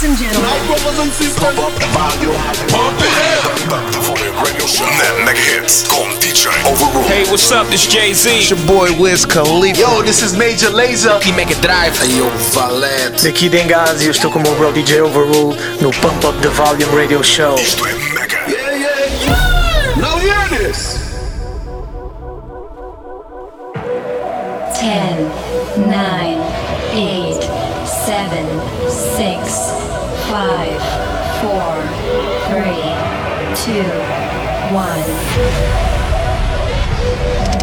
Ladies and gentlemen. My brothers and sisters. Pump up the volume. Pump it up. The Volume Radio Show. Net Mega Hits DJ Overrule. Hey, what's up? This Jay-Z. It's your boy Wiz Khalifa. Yo, this is Major Lazer. Aqui Mega Drive. Hey, yo, Valete. Daqui Dengaz, eu estou com o meu bro DJ Overrule no Pump Up the Volume Radio Show. Isto é Mega. Yeah, yeah, yeah. Now hear this. 10, 9, 2, 1.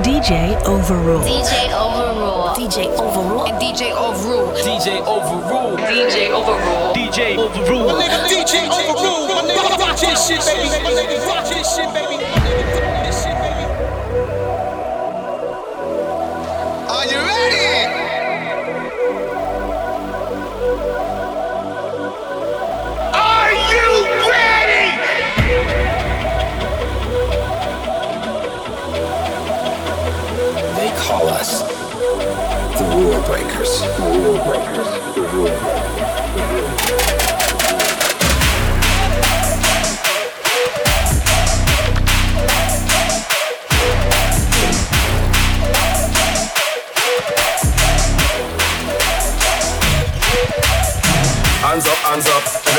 DJ Overrule. DJ Overrule. DJ Overrule. And DJ Overrule. DJ Overrule. DJ Overrule. DJ Overrule. My nigga, DJ Overrule. My nigga, rock this shit, baby. My nigga, rock this shit, baby. Breakers. Rule Breakers. The Rule Breakers.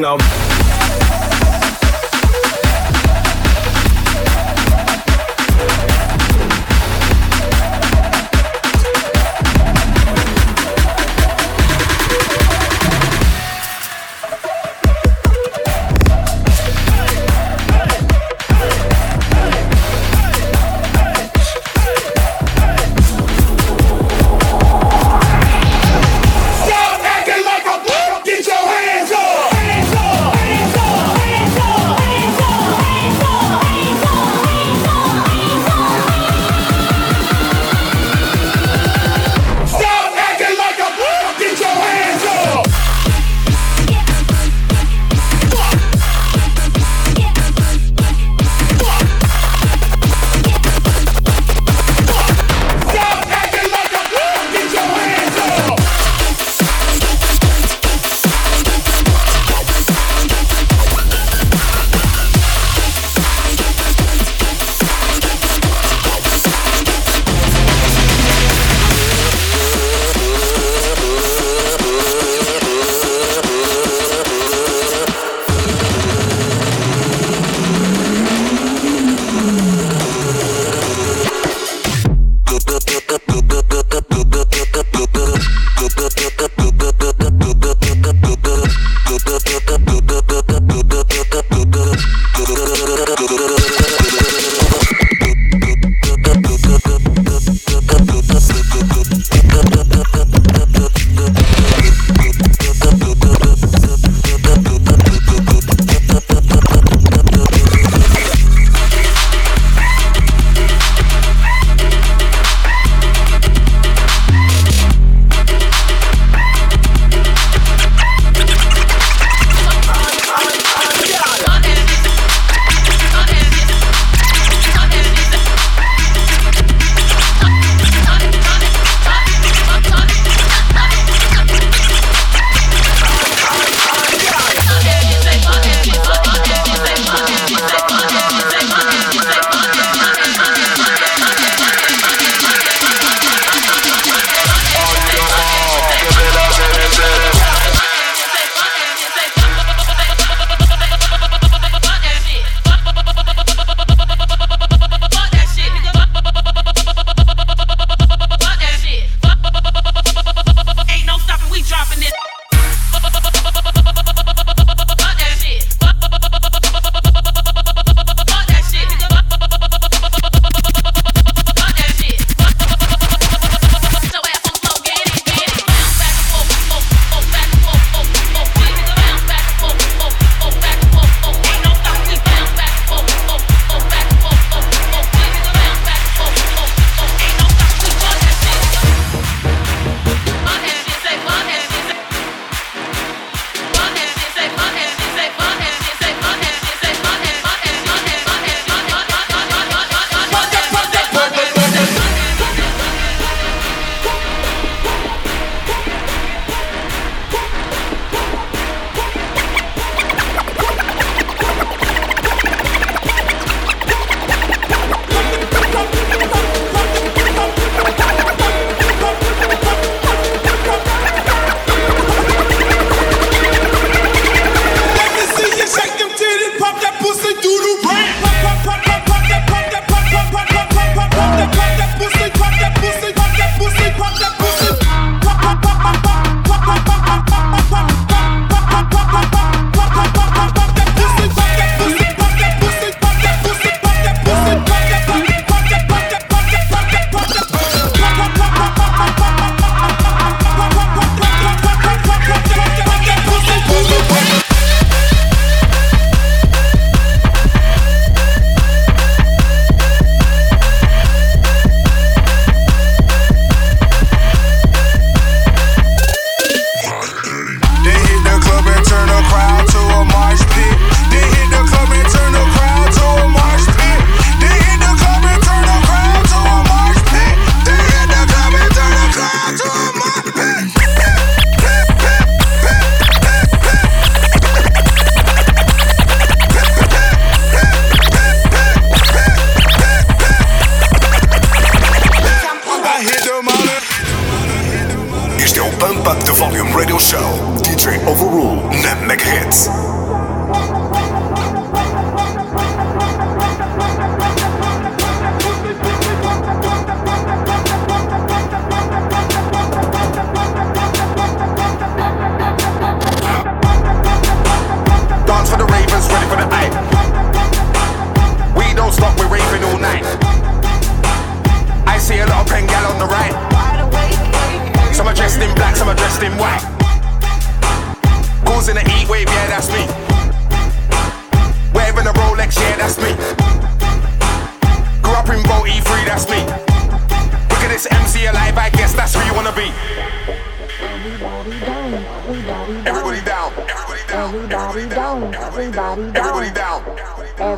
Now.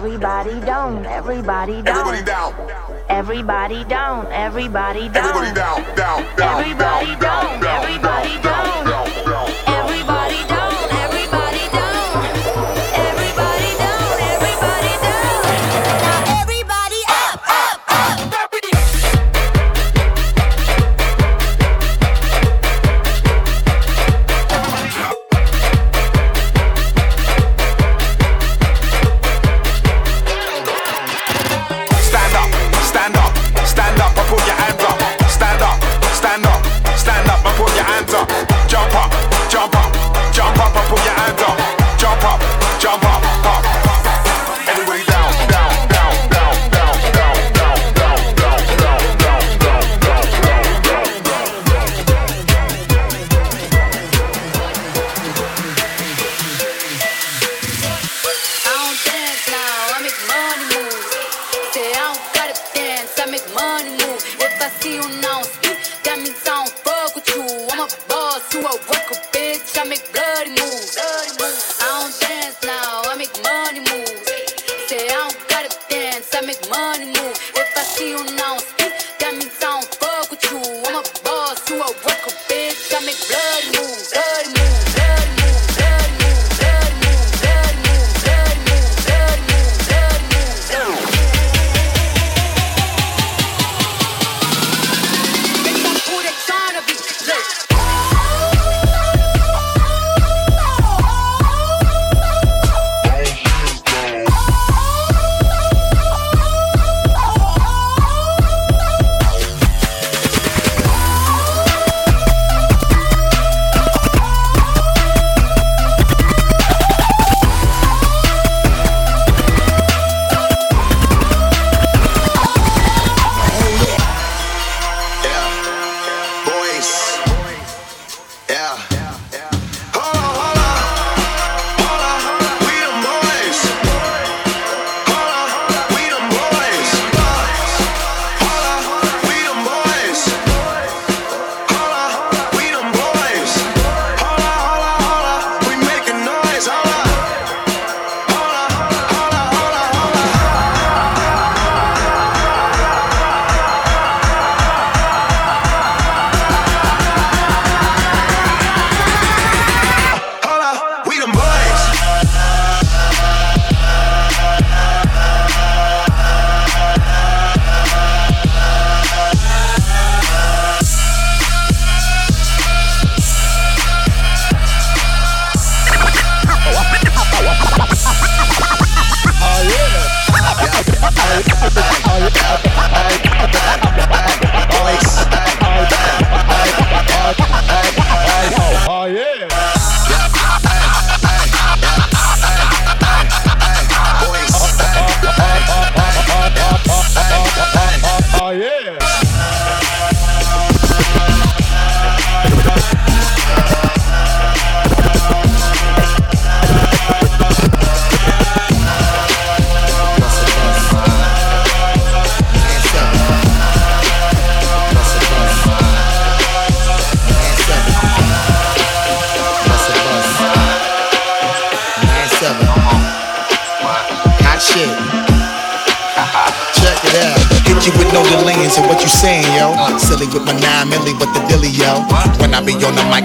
Everybody down. Everybody down. Everybody down. Everybody down. Everybody down. Everybody down. Everybody down. Everybody down. Make money move. If I see you now speak, that means I don't fuck with you. I'm a boss, you a worker, bitch. I make bloody moves.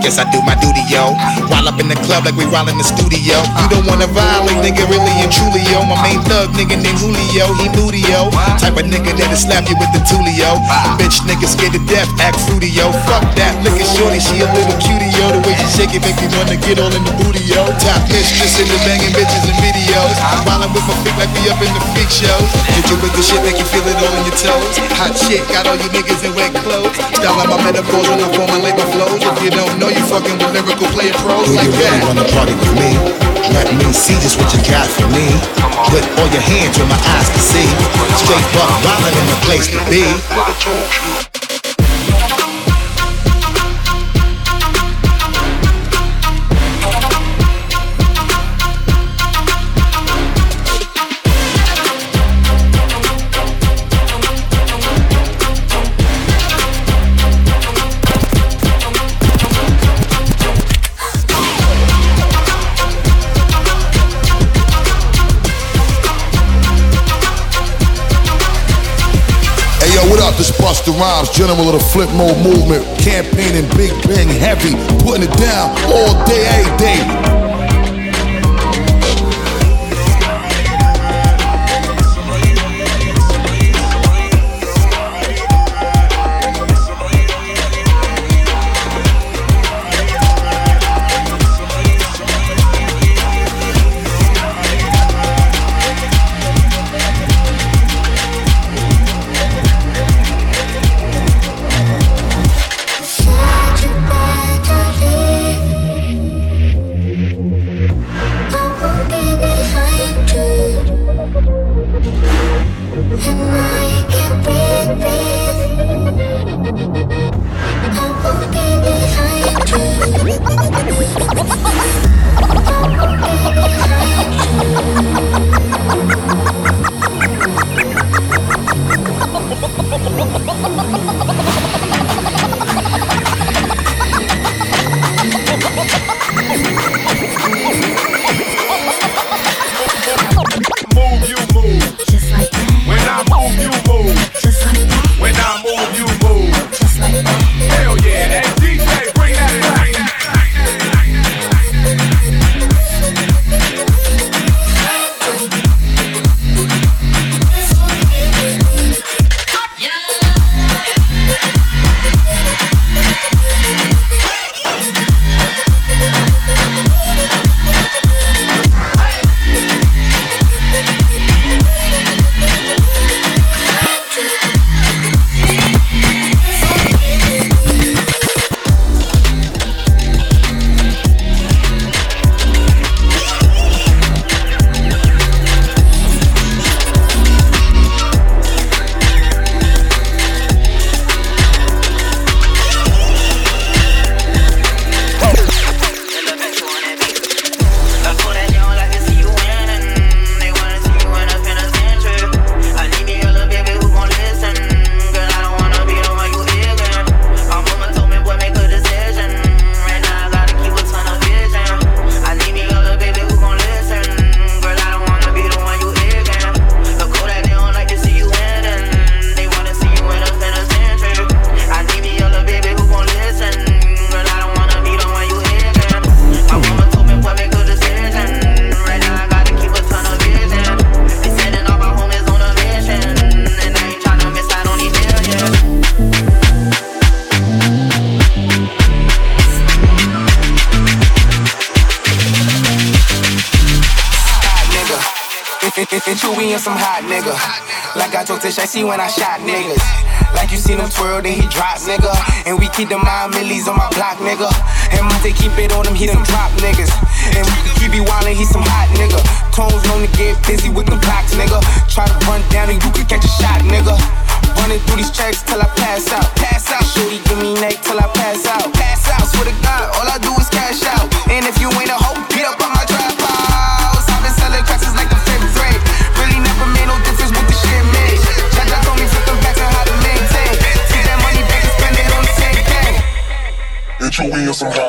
Yes, I do my duty, yo. Up in the club like we while in the studio. You don't wanna violate, nigga, really and truly, yo. My main thug, nigga named Julio, he moody, yo. Type of nigga that'll slap you with the tulio. Bitch, nigga scared to death, act fruity, yo. Fuck that, look at shorty, she a little cutie, yo. The way she shake it make me wanna get all in the booty, yo. Top mistress in the banging bitches and videos. I'm with my feet like we up in the freak shows. Hit you with the shit, make you feel it all in your toes. Hot shit, got all you niggas in wet clothes. Style my metaphors when I formulate my flows. If you don't know, you fucking with lyrical player pros like you really wanna party with me? Let me see just what you got for me. Put all your hands where my eyes can see. Straight buck violent in the place to be. Busta Rhymes, general of the flip mode movement, campaigning big bang heavy, putting it down all day, every day. See when I shot niggas. Like you seen him twirl, then he drop, nigga. And we keep the mind millies on my block, nigga. And Monte keep it on him, he done drop niggas. And we keep be wildin', he some hot nigga. Tones known to get busy with the blocks, nigga. Try to run down and you can catch a shot, nigga. Running through these checks till I pass out. Pass out. Shorty give me neck till I pass out. Pass out. Swear to God, all I do is cash out. And if you ain't a some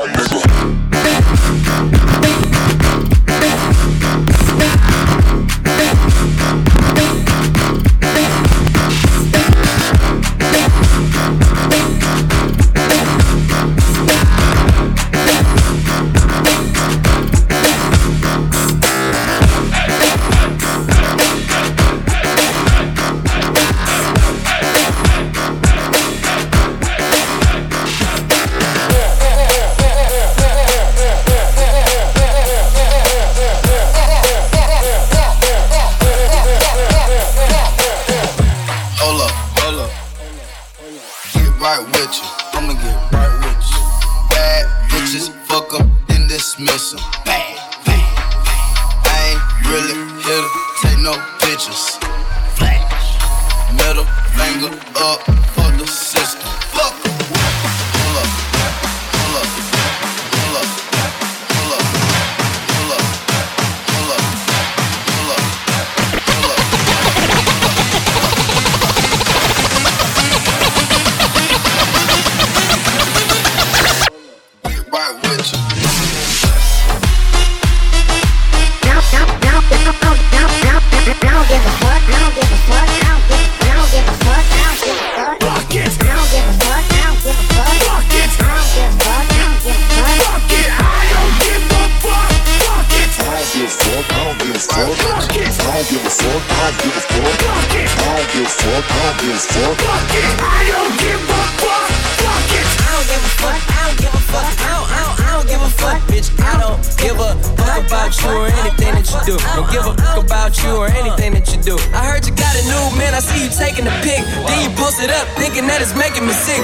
do. Don't give a fuck about you or anything that you do. I heard you got a new man, I see you taking a pic. Then you post it up, thinking that it's making me sick.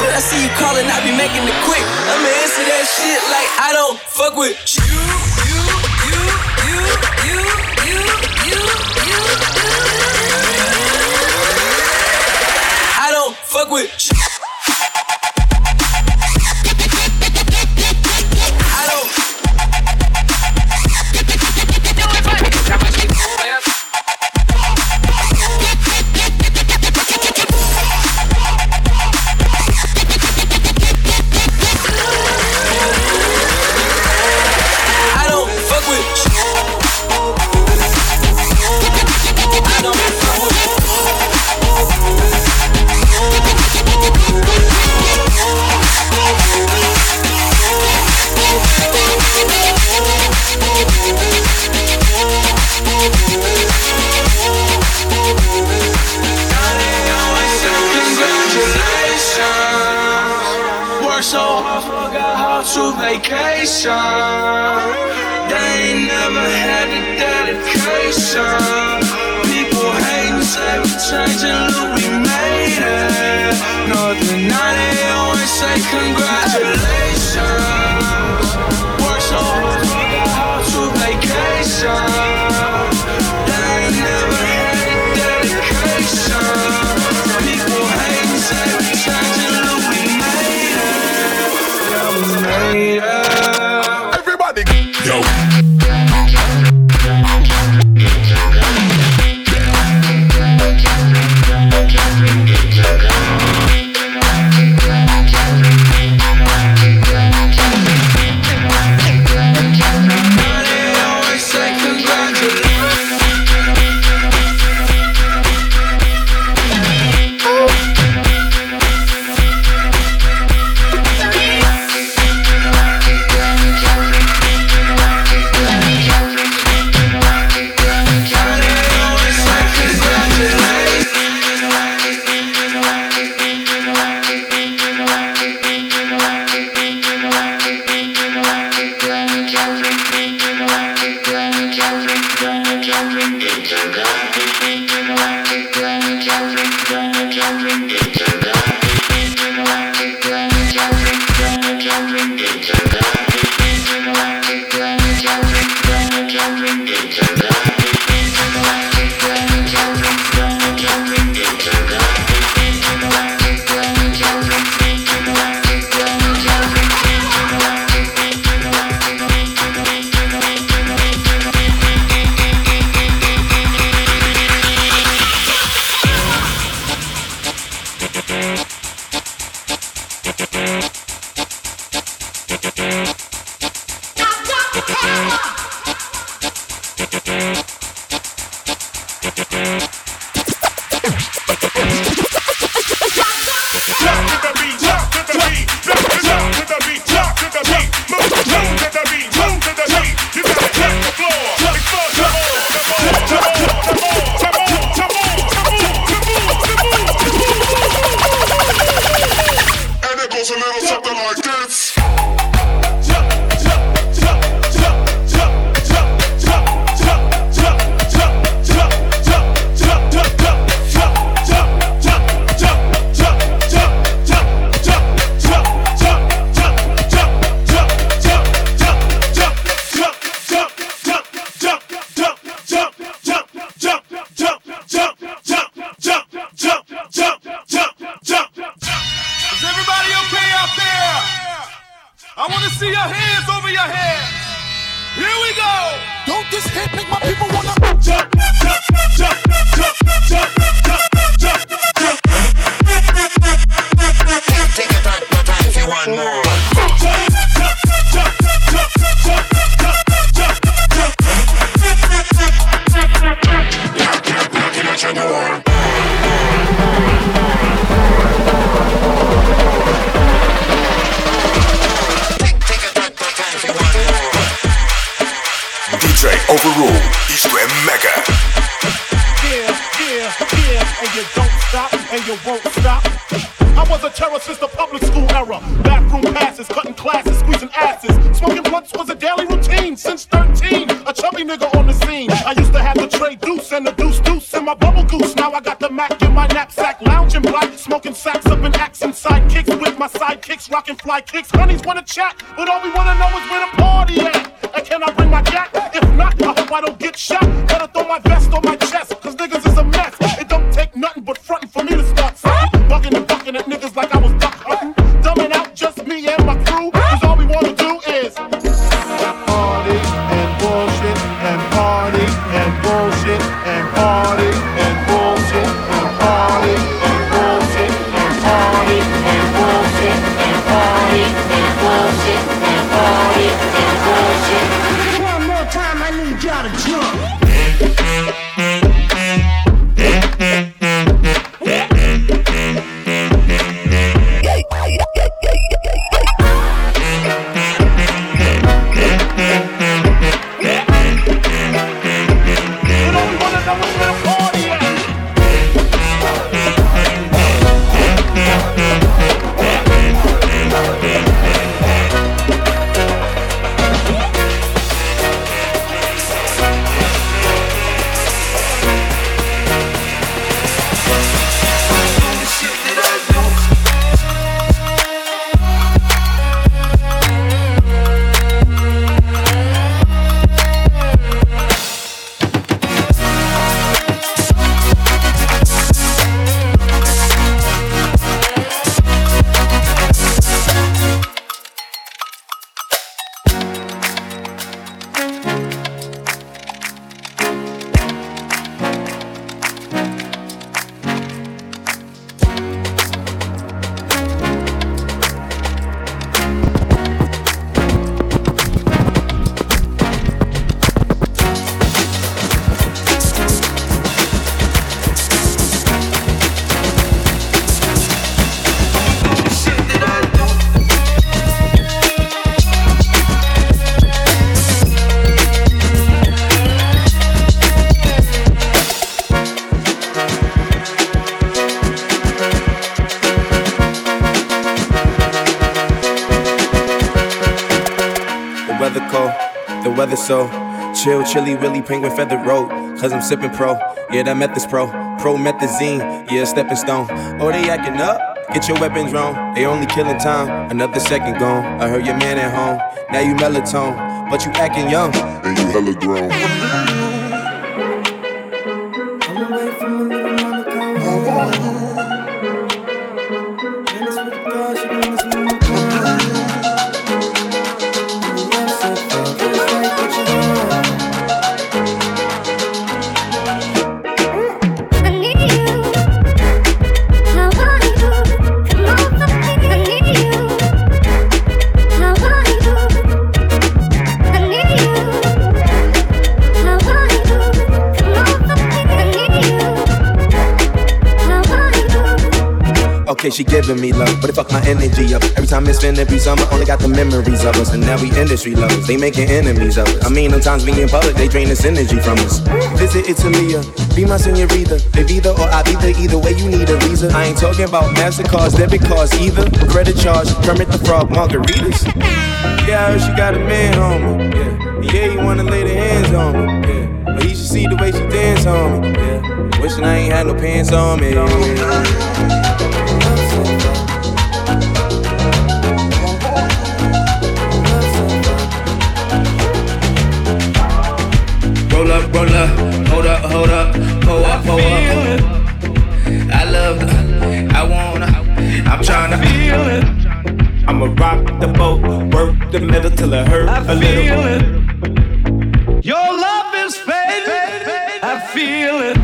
But I see you calling, I be making it quick. I'ma answer that shit like I don't fuck with you. Overrule Overruled. Eastern Mega. Yeah, yeah, yeah, and you don't stop, and you won't stop. I was a terror since the public school era. Bathroom passes, cutting classes, squeezing asses. Smoking blunts was a daily routine since 13. A chubby nigga on the scene. I used to have the tray deuce and the deuce deuce in my bubble goose. Now I got the Mac in my knapsack, lounging black, smoking sacks up in axe and sidekicks with my sidekicks, rocking fly kicks. Honeys wanna chat, but all we wanna know is where the party at. And can I bring my jack? If not, I don't get shot. Better throw my vest on my chest, penguin feather road. Cause I'm sipping pro, yeah, that meth is pro. Promethazine, yeah, stepping stone. Oh, they acting up, get your weapons wrong. They only killing time, another second gone. I heard your man at home, now you melatonin, but you acting young. And you hella grown. Okay, she giving me love, but it fuck my energy up. Every time it's finna be summer, only got the memories of us. And now we industry lovers, they making enemies of us. I mean, sometimes we in public, they drain this energy from us. Visit Italia, be my senorita. If either or I be either, either way, you need a visa. I ain't talking about MasterCards, debit cards either. Credit charge, permit the frog, margaritas. Yeah, I heard she got a man me. Yeah, yeah, he wanna lay the hands on me. Yeah, but he should see the way she dance on me. Yeah, wishing I ain't had no pants on me. Roll up, hold up, hold up, pull up, pull up. I love the, I wanna, I'm trying to feel it. I'ma rock the boat, work the middle till it hurt I a little. feel it. Your love is fading. I feel it.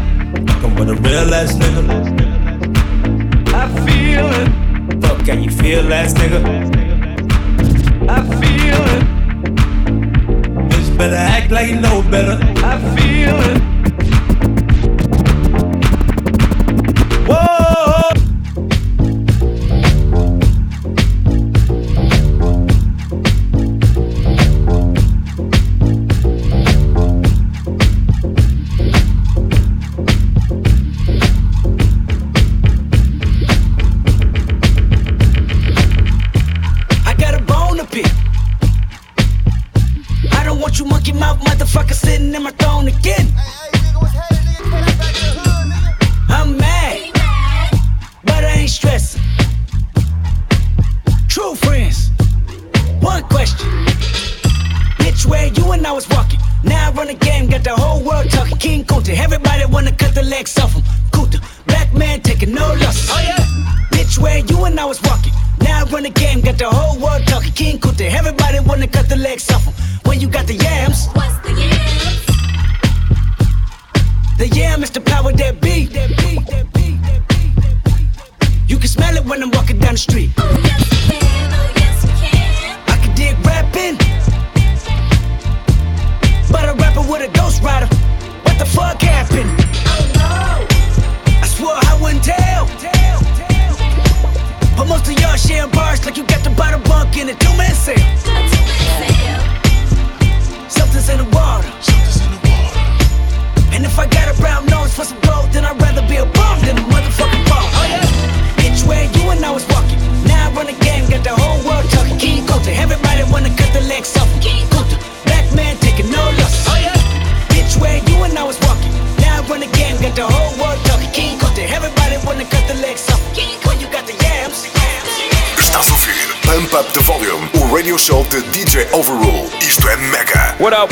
Fucking with a real ass nigga. I feel it. Fuck, can you feel ass nigga? I feel it. Bitch better act like you know better. I feel it.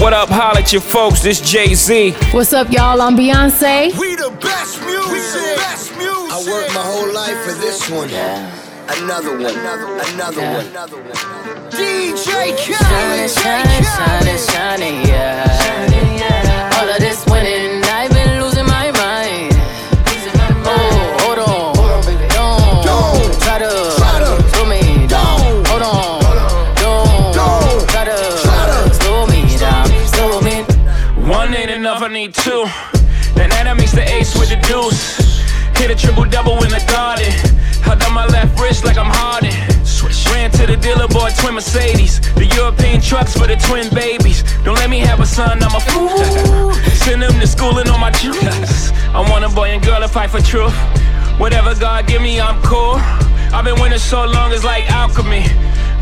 What up, holla at your folks, this Jay-Z. What's up, y'all? I'm Beyonce. We the best music. Best music. I worked my whole life for this one. Another one. Another, one, another one. Another one. DJ Shining, Khaled. shining, shining, shining, yeah. All of this winning, two. Then that makes the ace with the deuce. Hit a triple double in the garden. Held on my left wrist like I'm Harden. Ran to the dealer, bought twin Mercedes. The European trucks for the twin babies. Don't let me have a son, I'm a fool. Send them to school and on my juice. I want a boy and girl to fight for truth. Whatever God give me, I'm cool. I've been winning so long, it's like alchemy.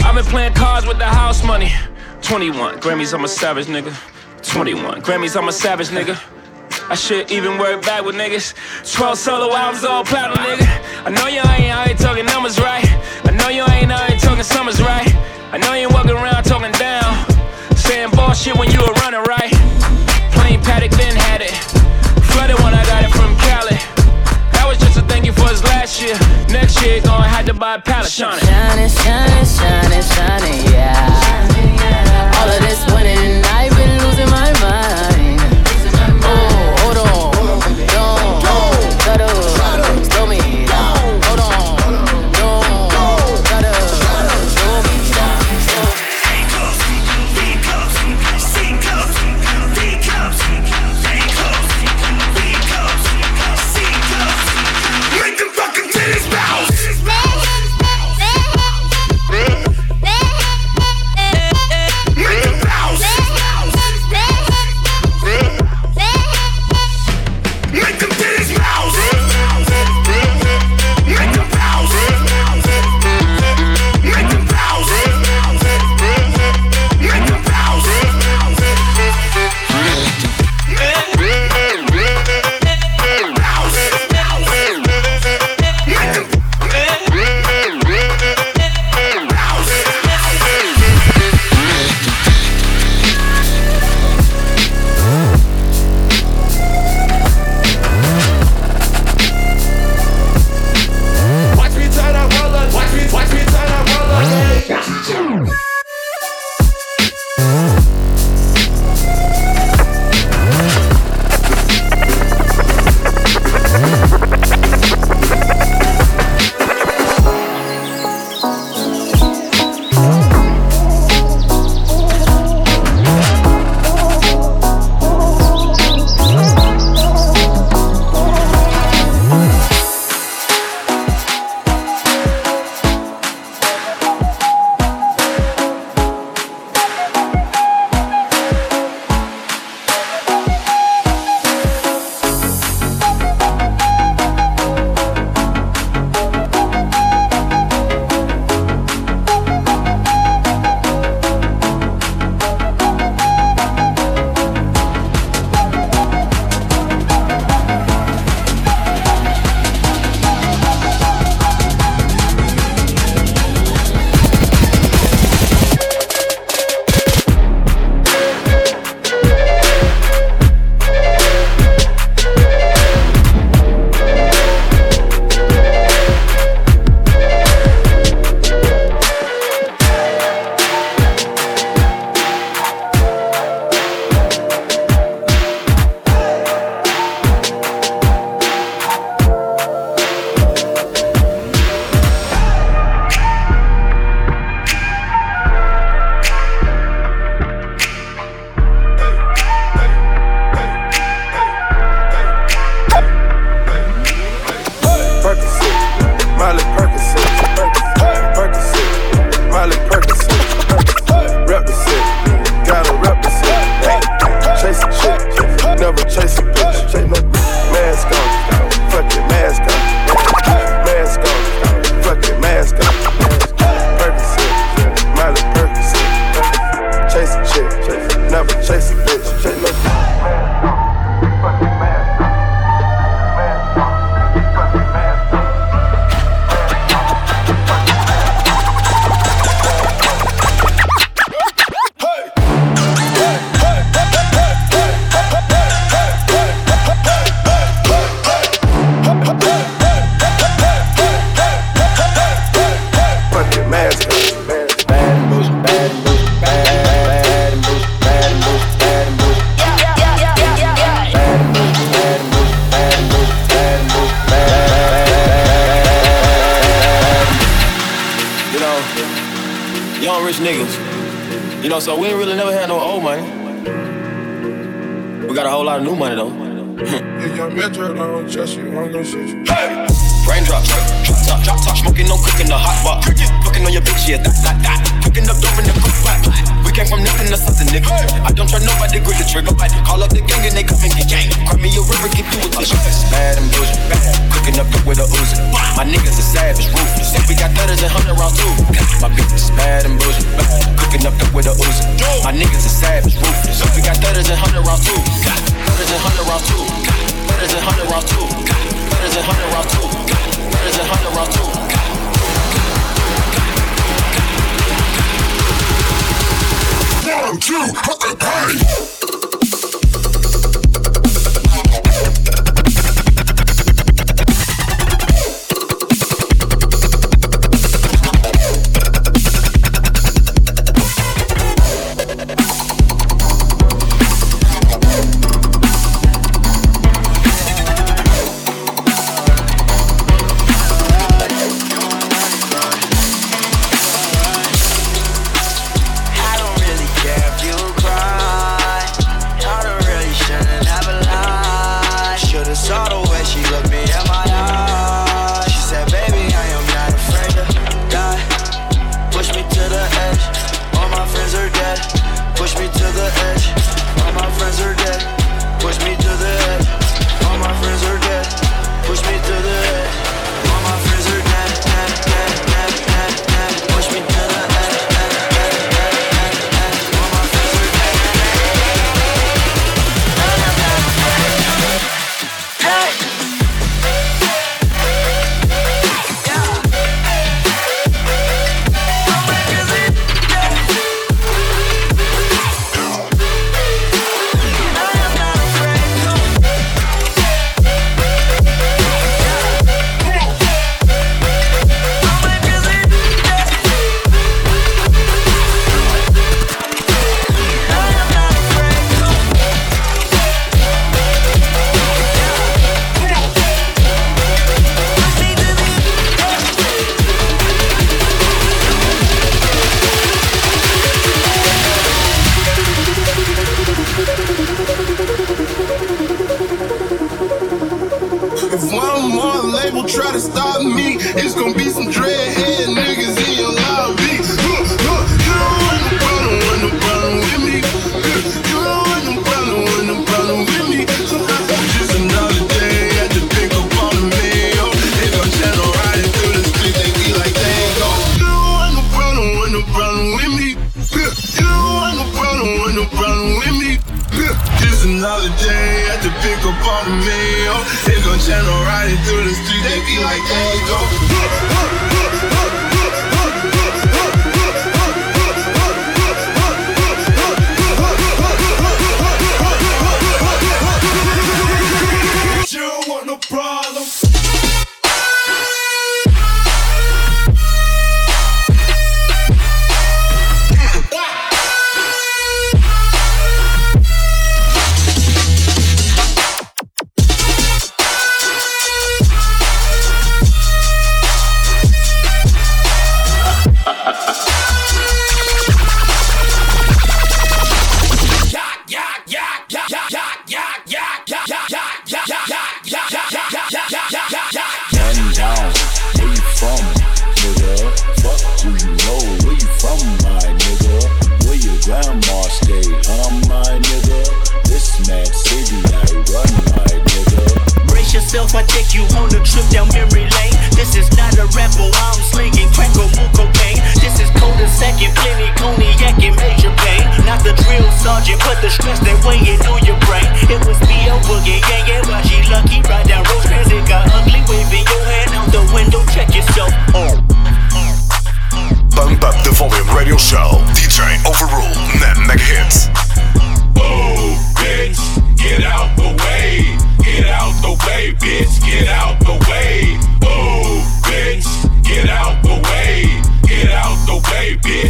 I've been playing cards with the house money. 21 Grammys, I'm a savage nigga. 21 Grammys, I'm a savage nigga. I should even work back with niggas. 12 solo albums, all platinum, nigga. I know you ain't out here talking numbers right. I know you ain't out here talking summers right. I know you ain't walking around talking down. Saying bullshit when you were running right. Plain Paddock then had it. Flooded when I got it from Cali. That was just a thank you for his last year. Next year, gonna have to buy a pallet. Shining, Shining, shining, shining, shining, yeah. All of this winning, I've been losing my We got a whole lot of new money though. yeah, young Metro, don't trust you. I'm gonna shoot you. Hey! Raindrop, drop top, drop top, smoking, no cooking, the hot bar. Cooking on your bitch, yeah, that, that, that. Cooking up dope in the cook back. Came from nothing to something, nigga. I don't try nobody, grip the trigger. Call up the gang and they come and get gang. Cry me a river, get you a tissue. Bad and bullshit, cooking up dope with a Uzi. My niggas are savage, ruthless. We got thudders and hundred rounds too. My bitch is bad and bullshit, cooking up dope with a Uzi. My niggas are savage, ruthless. We got thudders and hundred rounds too. Thudders and hundred rounds too. Thudders and hundred rounds too. Thudders and hundred rounds too. Thudders and hundred rounds too. One, two, hey!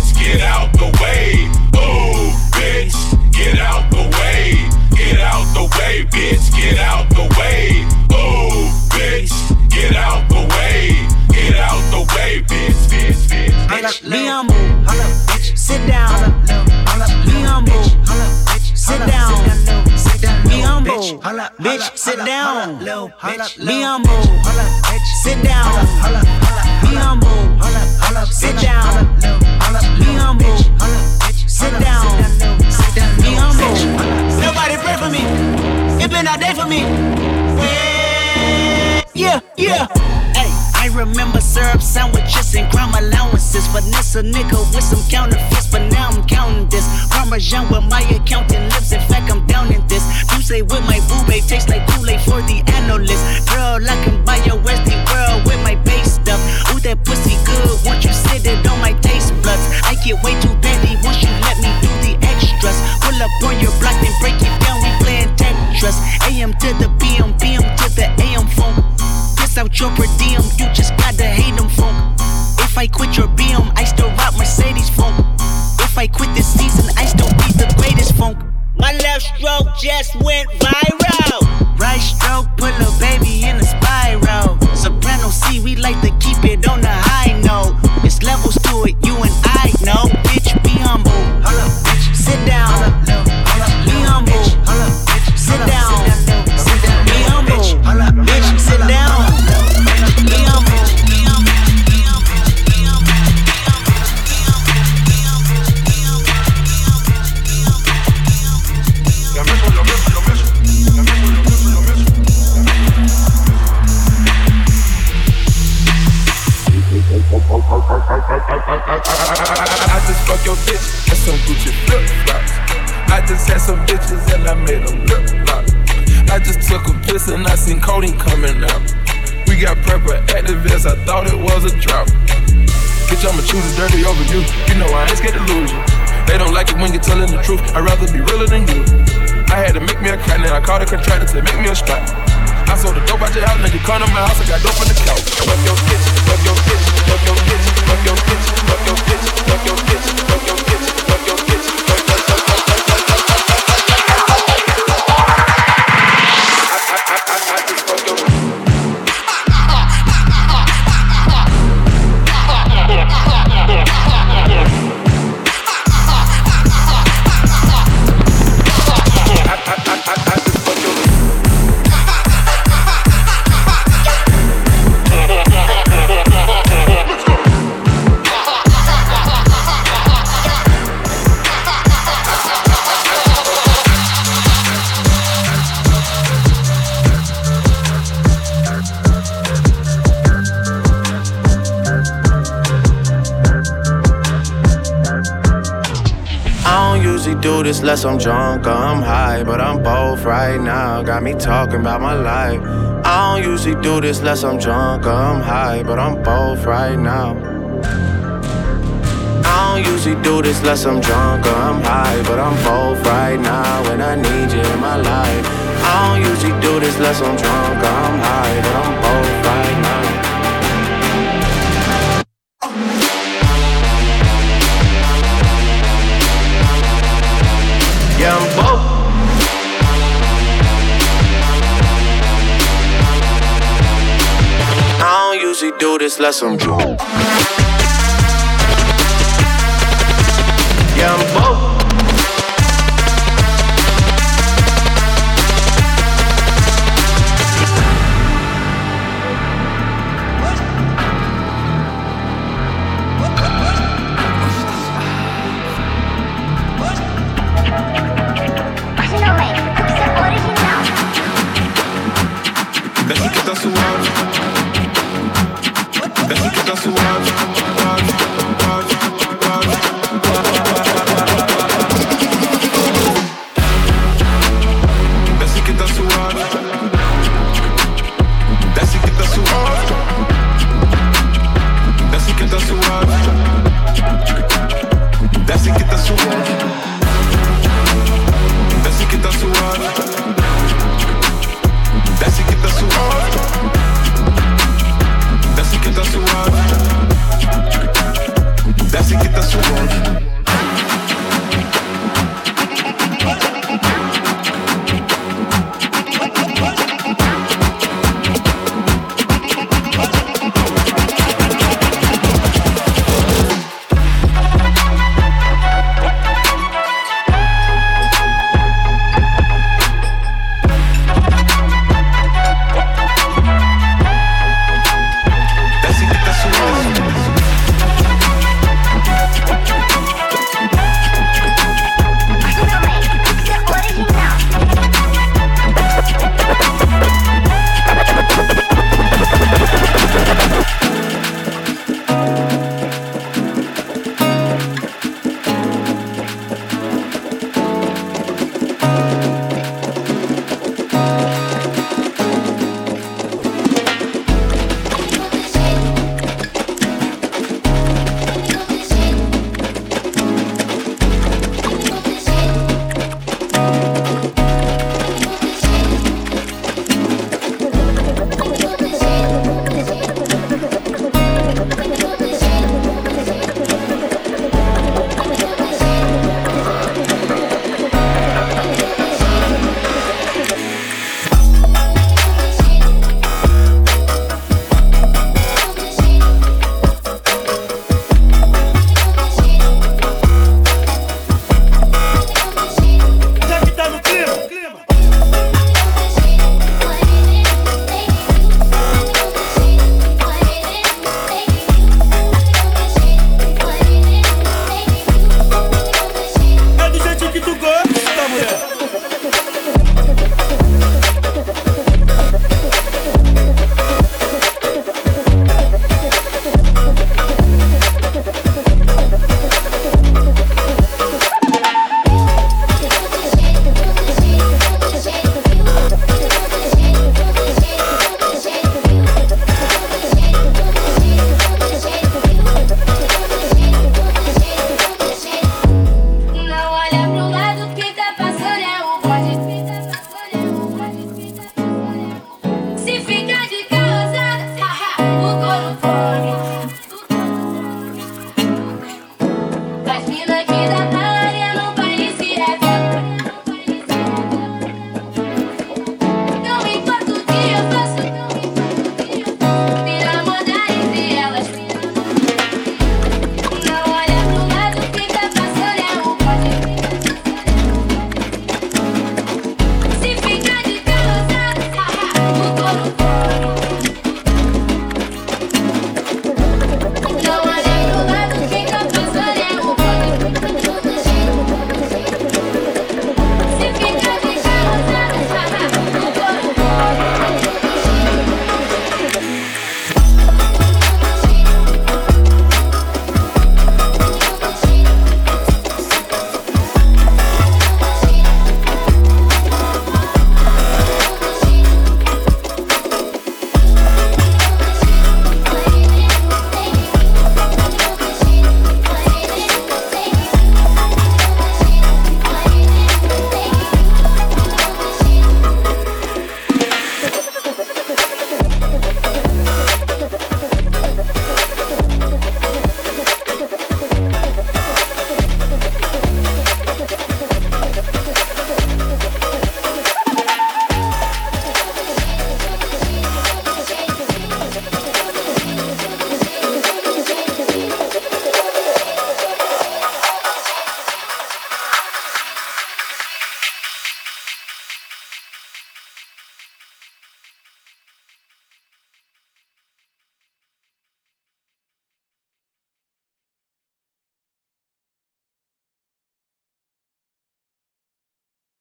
bitch, get out the way. Oh, bitch, get out the way. Get out the way, bitch, get out the way. Oh, bitch, get out the way. Get out the way, bitch, bitch, bitch. bitch. Sit down. Me, I'm Sit down. Me, I'm Bitch, sit down. Me, humble. Sit down. Me, I'm Sit down. Me. Yeah, yeah. Hey, I remember syrup sandwiches and crime allowances. Finesse a nigga with some counterfeits, but now I'm counting this. Parmesan with my accountant lips. In fact, I'm down in this. You say with my boo babe tastes like Kool-Aid for the analyst. Girl, I can buy your Westie world with my base stuff. Ooh, that pussy good. Once you sit it on my taste buds, I get way too petty once you let me do the extras. Pull up on your block and break it down. We playing Tetris. AM to the PM, PM to the AM phone. Piss out your per diem, you just gotta hate them phone. If I quit your BM, I still rock Mercedes phone. If I quit this season, I still be the greatest funk. My left stroke just went viral. Right stroke put a baby in a spiral. Soprano C, we like to keep it on the high note. It's levels to it, you and I know. Bitch, be humble. Sit down. This unless I'm drunk or I'm high, but I'm both right now. Got me talking about my life. I don't usually do this unless I'm drunk or I'm high, but I'm both right now. I don't usually do this unless I'm drunk or I'm high, but I'm both right now. And I need you in my life. I don't usually do this unless I'm drunk or I'm high, but I'm both just like some.